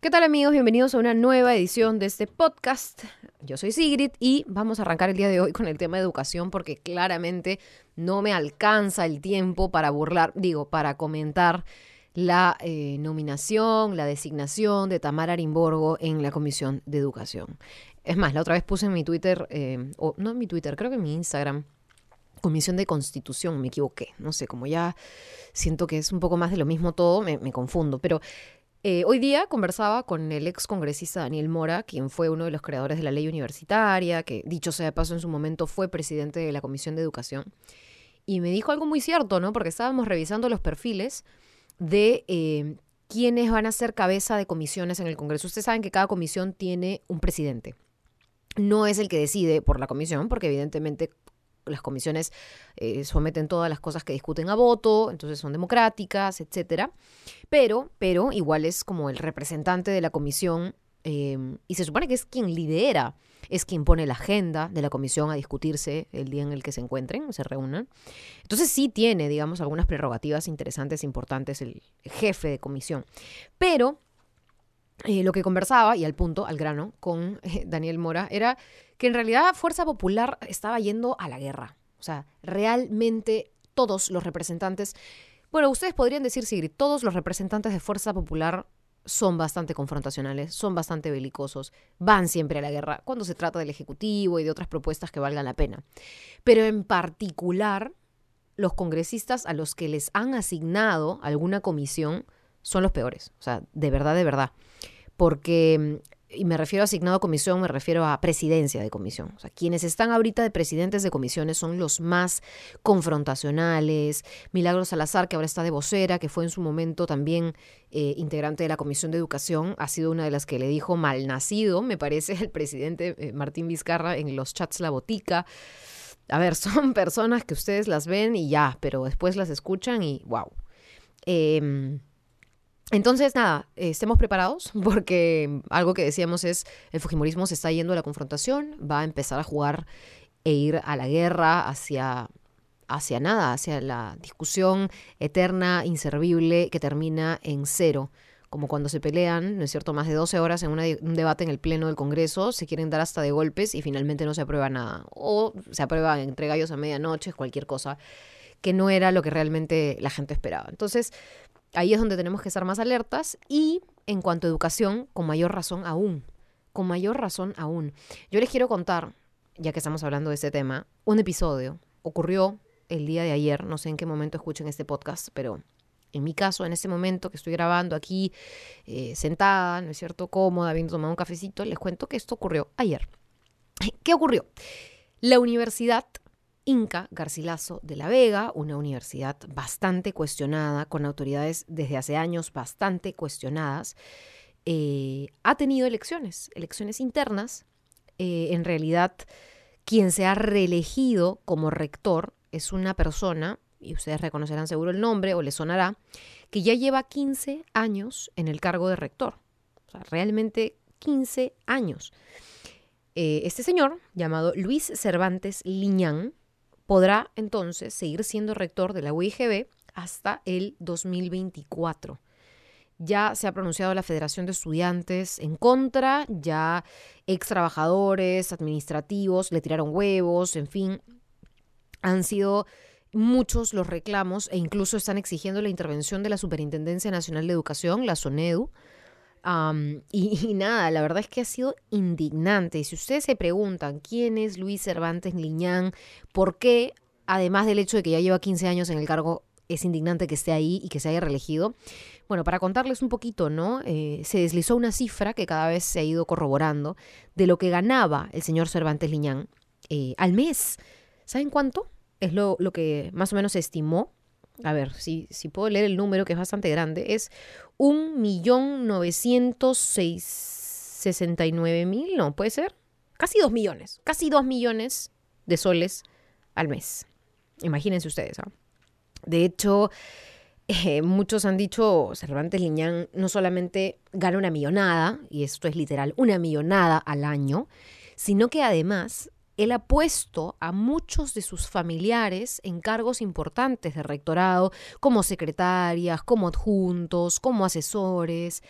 ¿Qué tal amigos? Bienvenidos a una nueva edición de este podcast. Yo soy Sigrid y vamos a arrancar el día de hoy con el tema de educación porque claramente no me alcanza el tiempo para burlar, digo, para comentar la eh, nominación, la designación de Tamara Arimborgo en la Comisión de Educación. Es más, la otra vez puse en mi Twitter, eh, o no en mi Twitter, creo que en mi Instagram, Comisión de Constitución, me equivoqué, no sé, como ya siento que es un poco más de lo mismo todo, me, me confundo, pero eh, hoy día conversaba con el ex congresista Daniel Mora, quien fue uno de los creadores de la ley universitaria, que dicho sea de paso en su momento fue presidente de la Comisión de Educación, y me dijo algo muy cierto, ¿no? Porque estábamos revisando los perfiles de eh, quiénes van a ser cabeza de comisiones en el Congreso. Ustedes saben que cada comisión tiene un presidente. No es el que decide por la comisión, porque evidentemente las comisiones eh, someten todas las cosas que discuten a voto, entonces son democráticas, etcétera. Pero, pero igual es como el representante de la comisión em, y se supone que es quien lidera, es quien pone la agenda de la comisión a discutirse el día en el que se encuentren, se reúnan. Entonces sí tiene, digamos, algunas prerrogativas interesantes, importantes el jefe de comisión. Pero eh, lo que conversaba, y al punto, al grano, con eh, Daniel Mora, era que en realidad Fuerza Popular estaba yendo a la guerra. O sea, realmente todos los representantes, bueno, ustedes podrían decir, Sigrid, todos los representantes de Fuerza Popular son bastante confrontacionales, son bastante belicosos, van siempre a la guerra cuando se trata del Ejecutivo y de otras propuestas que valgan la pena. Pero en particular, los congresistas a los que les han asignado alguna comisión son los peores. O sea, de verdad, de verdad. Porque y me refiero a asignado a comisión, me refiero a presidencia de comisión. O sea, quienes están ahorita de presidentes de comisiones son los más confrontacionales. Milagros Salazar, que ahora está de vocera, que fue en su momento también eh, integrante de la Comisión de Educación, ha sido una de las que le dijo malnacido, me parece, el presidente eh, Martín Vizcarra en los chats La Botica. A ver, son personas que ustedes las ven y ya, pero después las escuchan y wow. Eh, entonces, nada, estemos preparados porque algo que decíamos es, el Fujimorismo se está yendo a la confrontación, va a empezar a jugar e ir a la guerra hacia, hacia nada, hacia la discusión eterna, inservible, que termina en cero. Como cuando se pelean, ¿no es cierto?, más de 12 horas en un debate en el Pleno del Congreso, se quieren dar hasta de golpes y finalmente no se aprueba nada. O se aprueba entre gallos a medianoche, cualquier cosa que no era lo que realmente la gente esperaba. Entonces, Ahí es donde tenemos que estar más alertas y en cuanto a educación, con mayor razón aún, con mayor razón aún. Yo les quiero contar, ya que estamos hablando de este tema, un episodio. Ocurrió el día de ayer, no sé en qué momento escuchen este podcast, pero en mi caso, en este momento que estoy grabando aquí, eh, sentada, ¿no es cierto?, cómoda, habiendo tomado un cafecito, les cuento que esto ocurrió ayer. ¿Qué ocurrió? La universidad Inca Garcilaso de la Vega, una universidad bastante cuestionada, con autoridades desde hace años bastante cuestionadas, eh, ha tenido elecciones, elecciones internas. Eh, en realidad, quien se ha reelegido como rector es una persona, y ustedes reconocerán seguro el nombre o le sonará, que ya lleva 15 años en el cargo de rector. Realmente 15 años. Eh, este señor, llamado Luis Cervantes Liñán, podrá entonces seguir siendo rector de la UIGB hasta el 2024. Ya se ha pronunciado la Federación de Estudiantes en contra, ya ex trabajadores administrativos le tiraron huevos, en fin, han sido muchos los reclamos e incluso están exigiendo la intervención de la Superintendencia Nacional de Educación, la SONEDU, y, nada, la verdad es que ha sido indignante. Y si ustedes se preguntan quién es Luis Cervantes Liñán, por qué, además del hecho de que ya lleva 15 años en el cargo, es indignante que esté ahí y que se haya reelegido. Bueno, para contarles un poquito, ¿no? Eh, se deslizó una cifra que cada vez se ha ido corroborando de lo que ganaba el señor Cervantes Liñán eh, al mes. ¿Saben cuánto? Es lo, lo que más o menos se estimó a ver, si, si puedo leer el número, que es bastante grande, es un millón novecientos sesenta y nueve mil, no, puede ser, casi dos millones, casi dos millones de soles al mes. Imagínense ustedes. ¿ah? De hecho, eh, muchos han dicho, Cervantes Liñán no solamente gana una millonada, y esto es literal, una millonada al año, sino que además él ha puesto a muchos de sus familiares en cargos importantes de rectorado, como secretarias, como adjuntos, como asesores.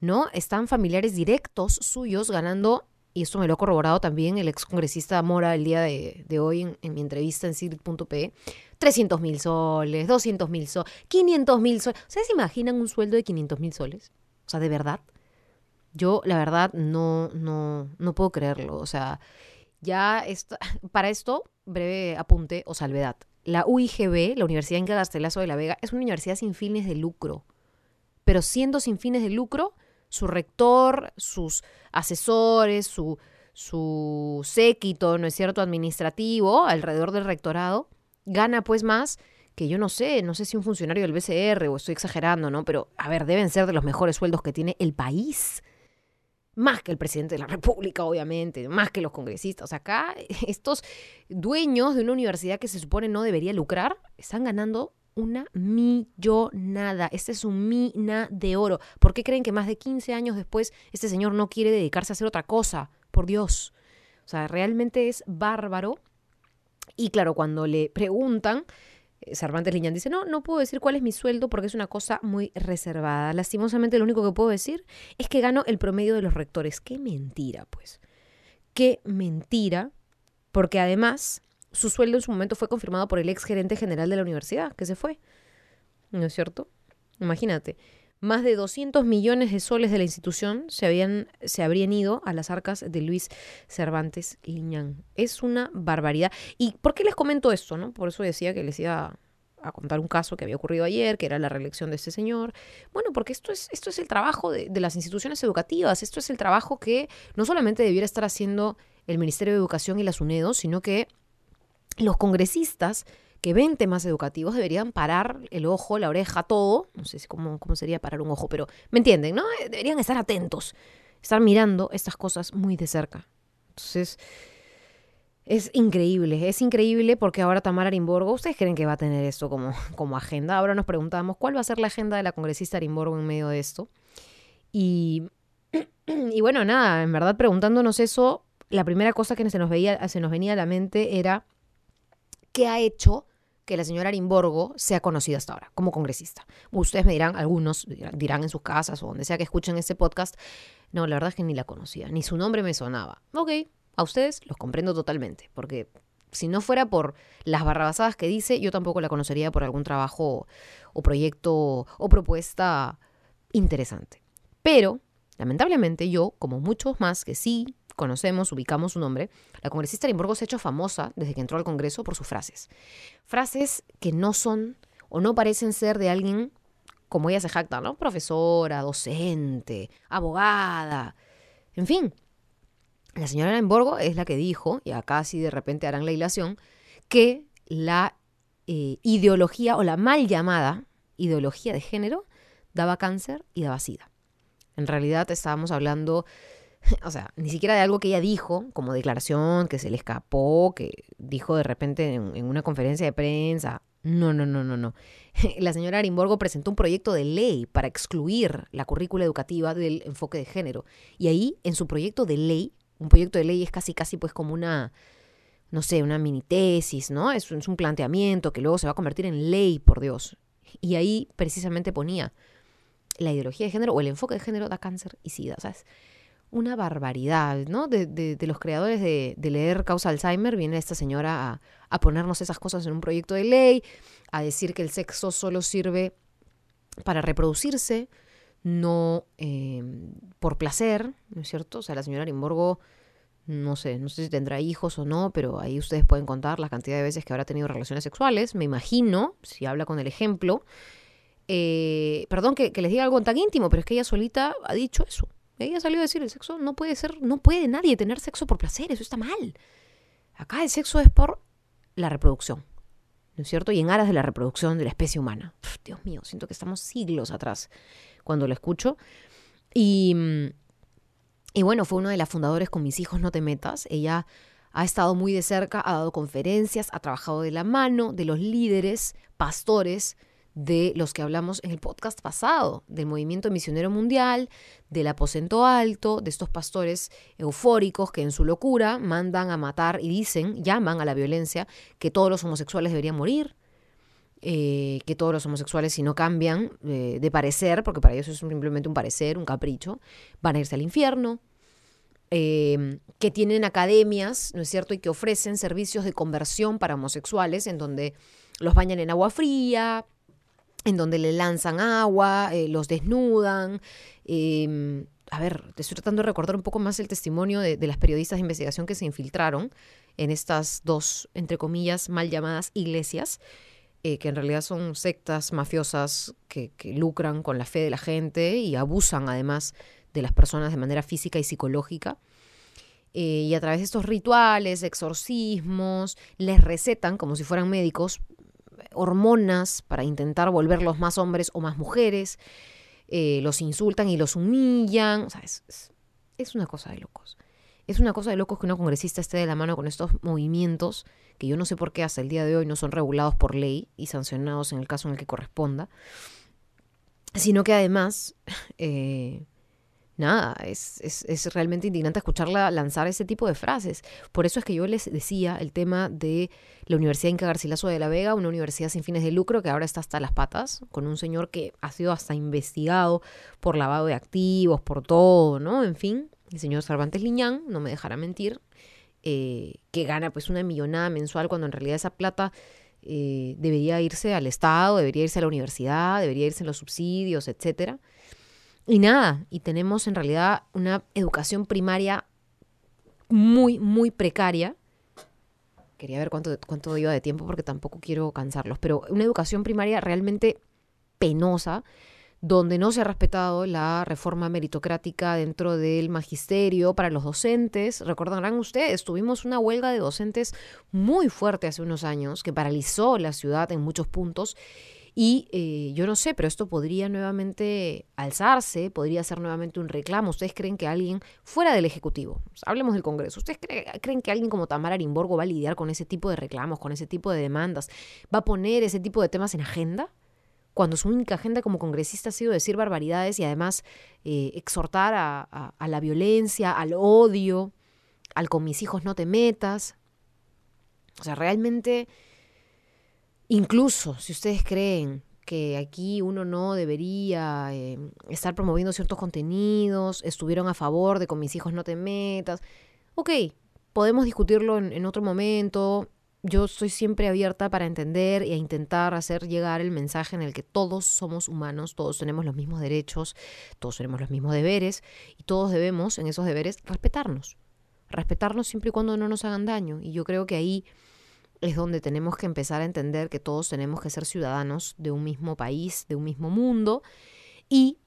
¿no? Están familiares directos suyos ganando, y esto me lo ha corroborado también el ex congresista Mora el día de, hoy en, mi entrevista en sigrid.pe, 300 mil soles, 200 mil soles, 500 mil soles. ¿Ustedes se imaginan un sueldo de 500 mil soles? O sea, de verdad. Yo, la verdad, no, no, no puedo creerlo. O sea, ya está, para esto, breve apunte o salvedad. La UIGB, la Universidad Inca Garcilaso de la Vega, es una universidad sin fines de lucro. Pero siendo sin fines de lucro, su rector, sus asesores, su, su séquito, ¿no es cierto?, administrativo alrededor del rectorado, gana pues más que yo no sé, no sé si un funcionario del BCR o estoy exagerando, ¿no? Pero, a ver, deben ser de los mejores sueldos que tiene el país. Más que el presidente de la República, obviamente, más que los congresistas. acá estos dueños de una universidad que se supone no debería lucrar, están ganando una millonada. Este es un mina de oro. ¿Por qué creen que más de 15 años después este señor no quiere dedicarse a hacer otra cosa? Por Dios. O sea, realmente es bárbaro. Y claro, cuando le preguntan, Cervantes Liñán dice, no, no puedo decir cuál es mi sueldo porque es una cosa muy reservada. Lastimosamente lo único que puedo decir es que gano el promedio de los rectores. Qué mentira, pues. Qué mentira, porque además su sueldo en su momento fue confirmado por el ex gerente general de la universidad, que se fue. ¿No es cierto? Imagínate. Más de 200 millones de soles de la institución se, habían, se habrían ido a las arcas de Luis Cervantes Liñán. Es una barbaridad. ¿Y por qué les comento esto? No? Por eso decía que les iba a contar un caso que había ocurrido ayer, que era la reelección de este señor. Bueno, porque esto es, esto es el trabajo de, de las instituciones educativas, esto es el trabajo que no solamente debiera estar haciendo el Ministerio de Educación y las UNEDO, sino que los congresistas que ven temas educativos deberían parar el ojo, la oreja, todo. No sé cómo, cómo sería parar un ojo, pero me entienden, ¿no? Eh, deberían estar atentos, estar mirando estas cosas muy de cerca. Entonces, es increíble, es increíble porque ahora Tamara Arimborgo, ¿ustedes creen que va a tener esto como, como agenda? Ahora nos preguntamos cuál va a ser la agenda de la congresista Arimborgo en medio de esto. Y, y bueno, nada, en verdad preguntándonos eso, la primera cosa que se nos venía a la mente era qué ha hecho que la señora Arimborgo sea conocida hasta ahora como congresista. Ustedes me dirán, algunos dirán en sus casas o donde sea que escuchen este podcast, no, la verdad es que ni la conocía, ni su nombre me sonaba. Ok, a ustedes los comprendo totalmente, porque si no fuera por las barrabasadas que dice, yo tampoco la conocería por algún trabajo o proyecto o propuesta interesante. Pero, lamentablemente, yo, como muchos más que sí conocemos, ubicamos su nombre, la congresista Limburgo se ha hecho famosa desde que entró al Congreso por sus frases. Frases que no son o no parecen ser de alguien como ella se jacta, ¿no? Profesora, docente, abogada, en fin. La señora Limburgo es la que dijo, y acá sí de repente harán la hilación, que la eh, ideología o la mal llamada ideología de género daba cáncer y daba sida. En realidad estábamos hablando o sea, ni siquiera de algo que ella dijo como declaración, que se le escapó, que dijo de repente en, una conferencia de prensa. No, no, no, no, no. La señora Arimborgo presentó un proyecto de ley para excluir la currícula educativa del enfoque de género. Y ahí, en su proyecto de ley, un proyecto de ley es casi, casi pues como una, no sé, una mini tesis, ¿no? Es, es un planteamiento que luego se va a convertir en ley, por Dios. Y ahí precisamente ponía la ideología de género o el enfoque de género da cáncer y sida, ¿sabes? Una barbaridad, ¿no? De, de, los creadores de, leer Causa Alzheimer, viene esta señora a, ponernos esas cosas en un proyecto de ley, a decir que el sexo solo sirve para reproducirse, no eh, por placer, ¿no es cierto? O sea, la señora Limborgo, no sé, no sé si tendrá hijos o no, pero ahí ustedes pueden contar la cantidad de veces que habrá tenido relaciones sexuales, me imagino, si habla con el ejemplo. Eh, perdón que les diga algo tan íntimo, pero es que ella solita ha dicho eso. Ella salió a decir, el sexo no puede ser, no puede nadie tener sexo por placer, eso está mal. Acá el sexo es por la reproducción, ¿no es cierto? Y en aras de la reproducción de la especie humana. Dios mío, siento que estamos siglos atrás cuando lo escucho. Y, y bueno, fue uno de las fundadores con Mis hijos no te metas. Ella ha estado muy de cerca, ha dado conferencias, ha trabajado de la mano de los líderes, pastores de los que hablamos en el podcast pasado, del movimiento misionero mundial, del aposento alto, de estos pastores eufóricos que en su locura mandan a matar y dicen, llaman a la violencia, que todos los homosexuales deberían morir. eh, que todos los homosexuales, si no cambian eh, de parecer, porque para ellos es simplemente un parecer, un capricho, van a irse al infierno. Em, que tienen academias, ¿no es cierto? Y que ofrecen servicios de conversión para homosexuales, en donde los bañan en agua fría, en donde le lanzan agua, eh, los desnudan. Em, a ver, te estoy tratando de recordar un poco más el testimonio de, las periodistas de investigación que se infiltraron en estas dos, entre comillas, mal llamadas iglesias, eh, que en realidad son sectas mafiosas que, lucran con la fe de la gente y abusan además de las personas de manera física y psicológica. Eh, y a través de estos rituales, exorcismos, les recetan, como si fueran médicos, hormonas para intentar volverlos más hombres o más mujeres. Eh, los insultan y los humillan. O sea, es, es, una cosa de locos. Es una cosa de locos que una congresista esté de la mano con estos movimientos que yo no sé por qué hasta el día de hoy no son regulados por ley y sancionados en el caso en el que corresponda, sino que además eh, nada, es, es, realmente indignante escucharla lanzar ese tipo de frases. Por eso es que yo les decía el tema de la Universidad Inca Garcilaso de la Vega, una universidad sin fines de lucro que ahora está hasta las patas, con un señor que ha sido hasta investigado por lavado de activos, por todo, ¿no? En fin, el señor Cervantes Liñán, no me dejará mentir, eh, que gana pues una millonada mensual cuando en realidad esa plata... Eh, debería irse al Estado, debería irse a la universidad, debería irse en los subsidios, etcétera. Y nada, y tenemos en realidad una educación primaria muy, muy precaria. Quería ver cuánto, cuánto iba de tiempo porque tampoco quiero cansarlos, pero una educación primaria realmente penosa, donde no se ha respetado la reforma meritocrática dentro del magisterio para los docentes. Recordarán ustedes, tuvimos una huelga de docentes muy fuerte hace unos años que paralizó la ciudad en muchos puntos y eh, yo no sé, pero esto podría nuevamente alzarse, podría ser nuevamente un reclamo. ¿Ustedes creen que alguien fuera del Ejecutivo, hablemos del Congreso, ¿ustedes creen que alguien como Tamara Arimborgo va a lidiar con ese tipo de reclamos, con ese tipo de demandas? ¿Va a poner ese tipo de temas en agenda? Cuando su única agenda como congresista ha sido decir barbaridades y además eh, exhortar a, a la violencia, al odio, al con mis hijos no te metas. O sea, realmente Incluso si ustedes creen que aquí uno no debería eh, estar promoviendo ciertos contenidos, estuvieron a favor de con mis hijos no te metas, ok, podemos discutirlo en, otro momento. Yo estoy siempre abierta para entender e intentar hacer llegar el mensaje en el que todos somos humanos, todos tenemos los mismos derechos, todos tenemos los mismos deberes y todos debemos en esos deberes respetarnos. Respetarnos siempre y cuando no nos hagan daño. Y yo creo que ahí es donde tenemos que empezar a entender que todos tenemos que ser ciudadanos de un mismo país, de un mismo mundo. Y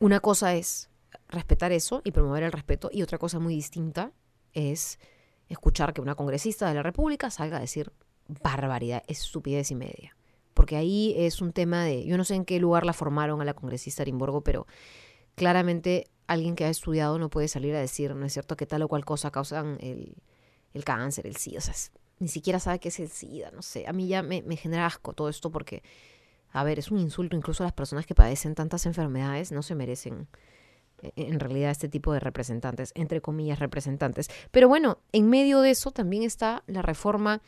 una cosa es respetar eso y promover el respeto, y otra cosa muy distinta es escuchar que una congresista de la República salga a decir barbaridad, estupidez y media. Porque ahí es un tema de, yo no sé en qué lugar la formaron a la congresista Arimborgo, pero claramente alguien que ha estudiado no puede salir a decir, ¿no es cierto?, que tal o cual cosa causan el, el cáncer, el SIDA, o sea, ni siquiera sabe qué es el SIDA, no sé, a mí ya me, genera asco todo esto porque, a ver, es un insulto incluso a las personas que padecen tantas enfermedades, no se merecen eh, en realidad este tipo de representantes, entre comillas representantes. Pero bueno, en medio de eso también está la reforma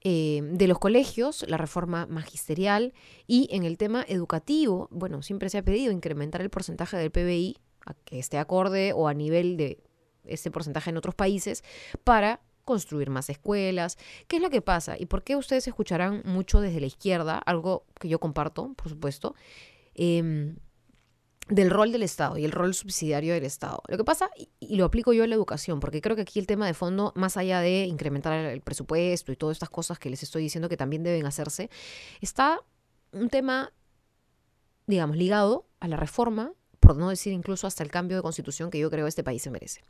eh, de los colegios, la reforma magisterial y en el tema educativo, bueno, siempre se ha pedido incrementar el porcentaje del PBI a que esté acorde o a nivel de ese porcentaje en otros países para construir más escuelas. ¿Qué es lo que pasa? ¿Y por qué ustedes escucharán mucho desde la izquierda? Algo que yo comparto, por supuesto. Em, del rol del Estado y el rol subsidiario del Estado. Lo que pasa, y, lo aplico yo a la educación, porque creo que aquí el tema de fondo, más allá de incrementar el presupuesto y todas estas cosas que les estoy diciendo que también deben hacerse, está un tema, digamos, ligado a la reforma, por no decir incluso hasta el cambio de constitución que yo creo este país se merece.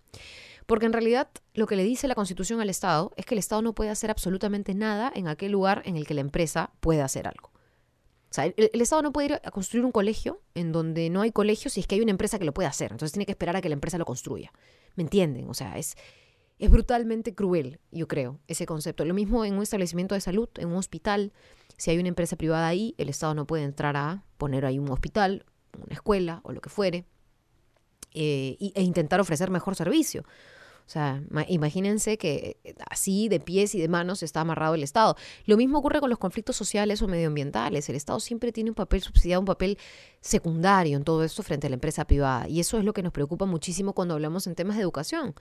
Porque en realidad lo que le dice la Constitución al Estado es que el Estado no puede hacer absolutamente nada en aquel lugar en el que la empresa puede hacer algo. O sea, el, Estado no puede ir a construir un colegio en donde no hay colegio si es que hay una empresa que lo puede hacer. Entonces tiene que esperar a que la empresa lo construya. ¿Me entienden? O sea, es, es brutalmente cruel, yo creo, ese concepto. Lo mismo en un establecimiento de salud, en un hospital. Si hay una empresa privada ahí, el Estado no puede entrar a poner ahí un hospital, una escuela o lo que fuere, eh, e intentar ofrecer mejor servicio. O sea, imagínense que eh, así de pies y de manos está amarrado el Estado. Lo mismo ocurre con los conflictos sociales o medioambientales. El Estado siempre tiene un papel subsidiado, un papel secundario en todo esto frente a la empresa privada. Y eso es lo que nos preocupa muchísimo cuando hablamos en temas de educación.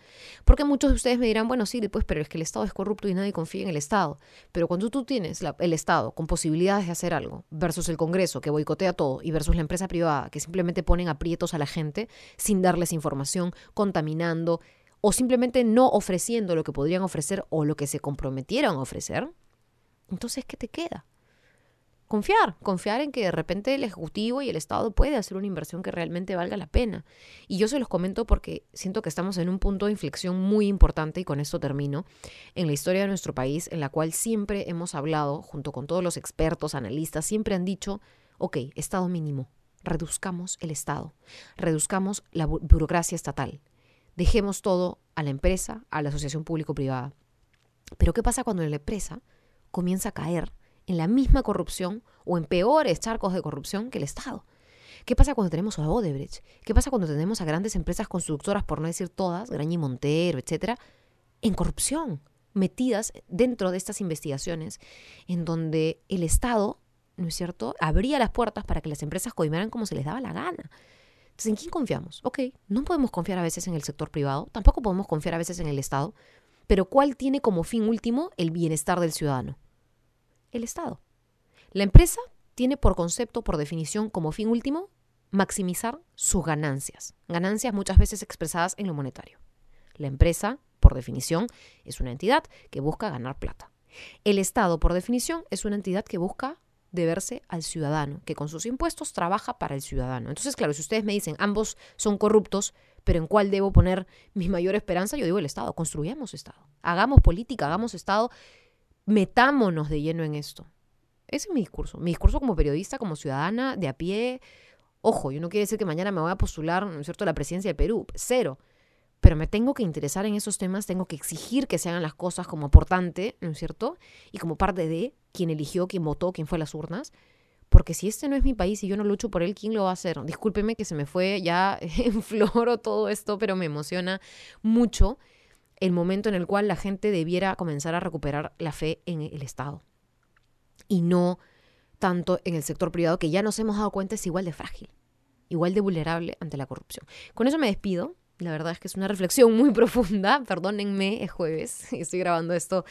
Porque muchos de ustedes me dirán, bueno, sí, pues, pero es que el Estado es corrupto y nadie confía en el Estado. Pero cuando tú tienes el Estado con posibilidades de hacer algo versus el Congreso que boicotea todo y versus la empresa privada que simplemente ponen aprietos a la gente sin darles información, contaminando, o simplemente no ofreciendo lo que podrían ofrecer o lo que se comprometieron a ofrecer, entonces, ¿qué te queda? Confiar, confiar en que de repente el Ejecutivo y el Estado puede hacer una inversión que realmente valga la pena. Y yo se los comento porque siento que estamos en un punto de inflexión muy importante, y con esto termino, en la historia de nuestro país, en la cual siempre hemos hablado, junto con todos los expertos, analistas, siempre han dicho, ok, Estado mínimo, reduzcamos el Estado, reduzcamos la burocracia estatal, dejemos todo a la empresa, a la asociación público-privada. Pero ¿qué pasa cuando la empresa comienza a caer en la misma corrupción o en peores charcos de corrupción que el Estado? ¿Qué pasa cuando tenemos a Odebrecht? ¿Qué pasa cuando tenemos a grandes empresas constructoras, por no decir todas, Graña y Montero, etcétera, en corrupción, metidas dentro de estas investigaciones, en donde el Estado, ¿no es cierto?, abría las puertas para que las empresas coimearan como se les daba la gana. Entonces, ¿en quién confiamos? Ok, no podemos confiar a veces en el sector privado, tampoco podemos confiar a veces en el Estado, pero ¿cuál tiene como fin último el bienestar del ciudadano? El Estado. La empresa tiene por concepto, por definición, como fin último, maximizar sus ganancias. Ganancias muchas veces expresadas en lo monetario. La empresa, por definición, es una entidad que busca ganar plata. El Estado, por definición, es una entidad que busca deberse al ciudadano, que con sus impuestos trabaja para el ciudadano. Entonces, claro, si ustedes me dicen, ambos son corruptos, pero ¿en cuál debo poner mi mayor esperanza? Yo digo el Estado, construyamos Estado, hagamos política, hagamos Estado, metámonos de lleno en esto. Ese es mi discurso, mi discurso como periodista, como ciudadana, de a pie. Ojo, yo no quiero decir que mañana me voy a postular, ¿no es cierto?, a la presidencia de Perú, cero pero me tengo que interesar en esos temas, tengo que exigir que se hagan las cosas como aportante, ¿no es cierto? Y como parte de quien eligió, quien votó, quien fue a las urnas. Porque si este no es mi país y yo no lucho por él, ¿quién lo va a hacer? Discúlpeme que se me fue ya en floro todo esto, pero me emociona mucho el momento en el cual la gente debiera comenzar a recuperar la fe en el Estado. Y no tanto en el sector privado, que ya nos hemos dado cuenta es igual de frágil, igual de vulnerable ante la corrupción. Con eso me despido. La verdad es que es una reflexión muy profunda. Perdónenme, es jueves y estoy grabando esto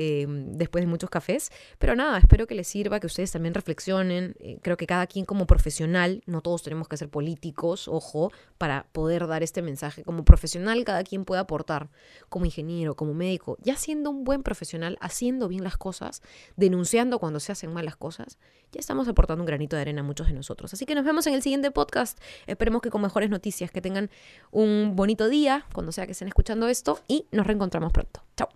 Em, después de muchos cafés. Pero nada, espero que les sirva, que ustedes también reflexionen. Eh, creo que cada quien como profesional, no todos tenemos que ser políticos, ojo, para poder dar este mensaje. Como profesional, cada quien puede aportar, como ingeniero, como médico, ya siendo un buen profesional, haciendo bien las cosas, denunciando cuando se hacen malas cosas, ya estamos aportando un granito de arena a muchos de nosotros. Así que nos vemos en el siguiente podcast. Esperemos que con mejores noticias, que tengan un bonito día cuando sea que estén escuchando esto y nos reencontramos pronto. Chao.